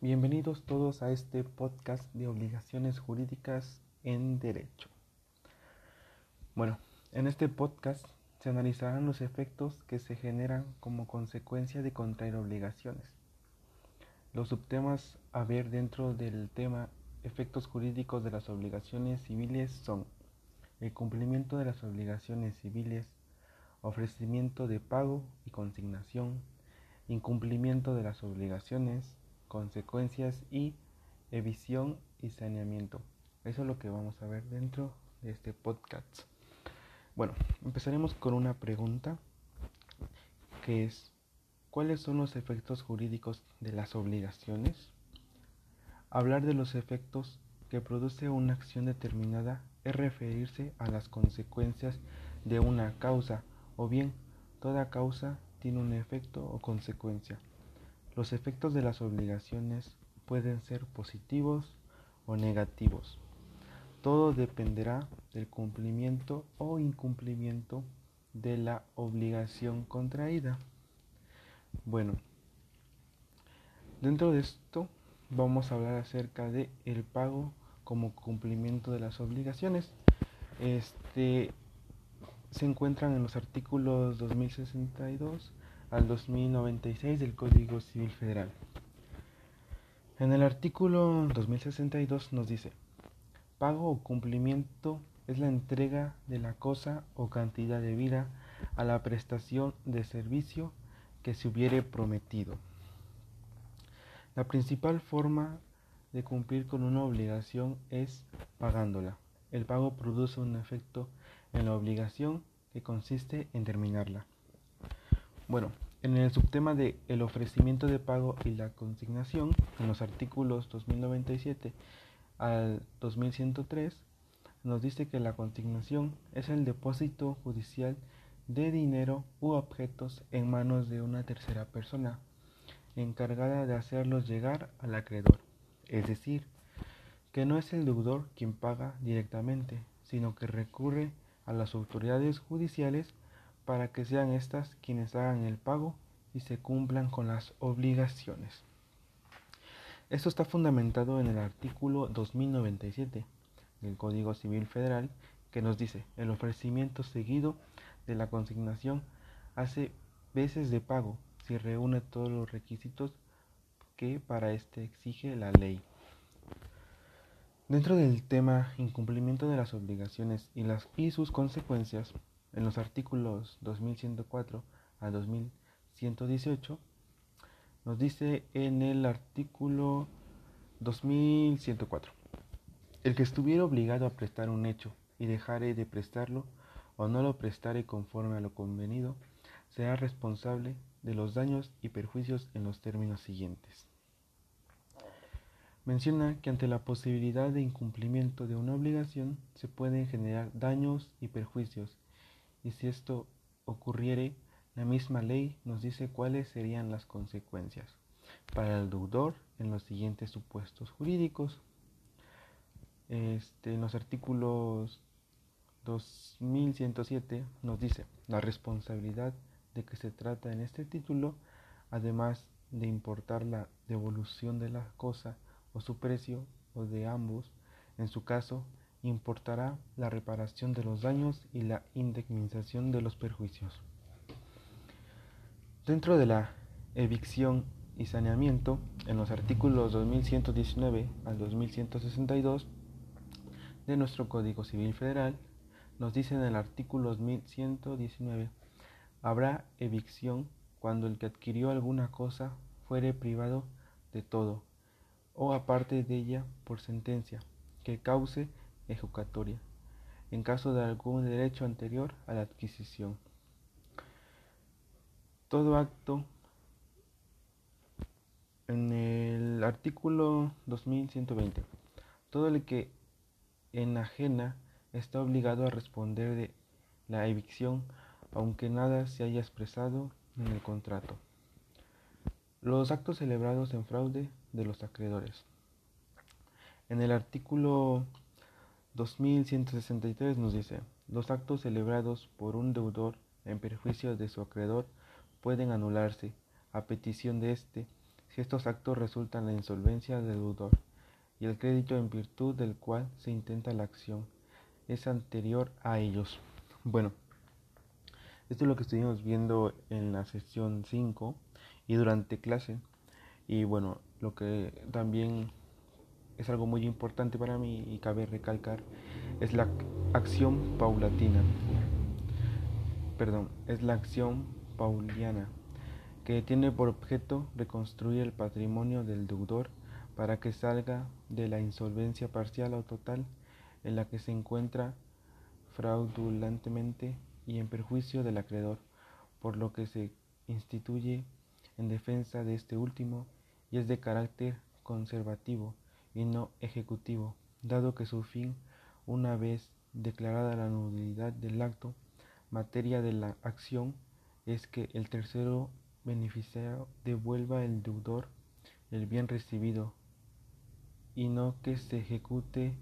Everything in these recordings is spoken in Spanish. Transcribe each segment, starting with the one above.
Bienvenidos todos a este podcast de obligaciones jurídicas en derecho. Bueno, en este podcast se analizarán los efectos que se generan como consecuencia de contraer obligaciones. Los subtemas a ver dentro del tema efectos jurídicos de las obligaciones civiles son el cumplimiento de las obligaciones civiles, ofrecimiento de pago y consignación, incumplimiento de las obligaciones, consecuencias y evisión y saneamiento. Eso es lo que vamos a ver dentro de este podcast. Bueno, empezaremos con una pregunta que es ¿cuáles son los efectos jurídicos de las obligaciones? Hablar de los efectos que produce una acción determinada es referirse a las consecuencias de una causa o bien toda causa tiene un efecto o consecuencia. Los efectos de las obligaciones pueden ser positivos o negativos. Todo dependerá del cumplimiento o incumplimiento de la obligación contraída. Bueno, dentro de esto vamos a hablar acerca de el pago como cumplimiento de las obligaciones. Este se encuentran en los artículos 2062 al 2096 del Código Civil Federal. En el artículo 2062 nos dice, pago o cumplimiento es la entrega de la cosa o cantidad de vida a la prestación de servicio que se hubiere prometido. La principal forma de cumplir con una obligación es pagándola. El pago produce un efecto en la obligación que consiste en terminarla. Bueno, en el subtema de el ofrecimiento de pago y la consignación, en los artículos 2097 al 2103, nos dice que la consignación es el depósito judicial de dinero u objetos en manos de una tercera persona, encargada de hacerlos llegar al acreedor. Es decir, que no es el deudor quien paga directamente, sino que recurre a las autoridades judiciales para que sean estas quienes hagan el pago y se cumplan con las obligaciones. Esto está fundamentado en el artículo 2097 del Código Civil Federal que nos dice el ofrecimiento seguido de la consignación hace veces de pago si reúne todos los requisitos que para este exige la ley. Dentro del tema incumplimiento de las obligaciones y, las, y sus consecuencias, en los artículos 2104 a 2118, nos dice en el artículo 2104, el que estuviera obligado a prestar un hecho y dejare de prestarlo o no lo prestare conforme a lo convenido, será responsable de los daños y perjuicios en los términos siguientes. Menciona que ante la posibilidad de incumplimiento de una obligación se pueden generar daños y perjuicios, y si esto ocurriere, la misma ley nos dice cuáles serían las consecuencias para el deudor en los siguientes supuestos jurídicos. Este, en los artículos 2107 nos dice la responsabilidad de que se trata en este título, además de importar la devolución de la cosa, o su precio o de ambos, en su caso, importará la reparación de los daños y la indemnización de los perjuicios. Dentro de la evicción y saneamiento, en los artículos 2119 al 2162 de nuestro Código Civil Federal, nos dice en el artículo 2119, habrá evicción cuando el que adquirió alguna cosa fuere privado de todo o aparte de ella por sentencia que cause ejecatoria, en caso de algún derecho anterior a la adquisición. Todo acto en el artículo 2120, todo el que enajena está obligado a responder de la evicción, aunque nada se haya expresado en el contrato. Los actos celebrados en fraude de los acreedores. En el artículo 2163 nos dice, los actos celebrados por un deudor en perjuicio de su acreedor pueden anularse a petición de éste que estos actos resultan en la insolvencia del deudor y el crédito en virtud del cual se intenta la acción es anterior a ellos. Bueno, esto es lo que estuvimos viendo en la sesión 5 y durante clase. Y bueno, lo que también es algo muy importante para mí y cabe recalcar es la acción paulatina. Perdón, es la acción pauliana que tiene por objeto reconstruir el patrimonio del deudor para que salga de la insolvencia parcial o total en la que se encuentra fraudulentemente y en perjuicio del acreedor, por lo que se instituye en defensa de este último y es de carácter conservativo y no ejecutivo, dado que su fin, una vez declarada la nulidad del acto, materia de la acción, es que el tercero beneficiario devuelva al deudor el bien recibido y no que se ejecute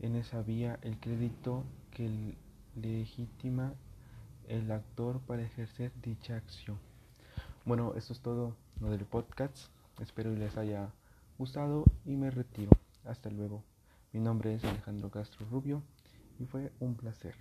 en esa vía el crédito que legitima el actor para ejercer dicha acción. Bueno, eso es todo lo del podcast. Espero les haya gustado y me retiro. Hasta luego. Mi nombre es Alejandro Castro Rubio y fue un placer.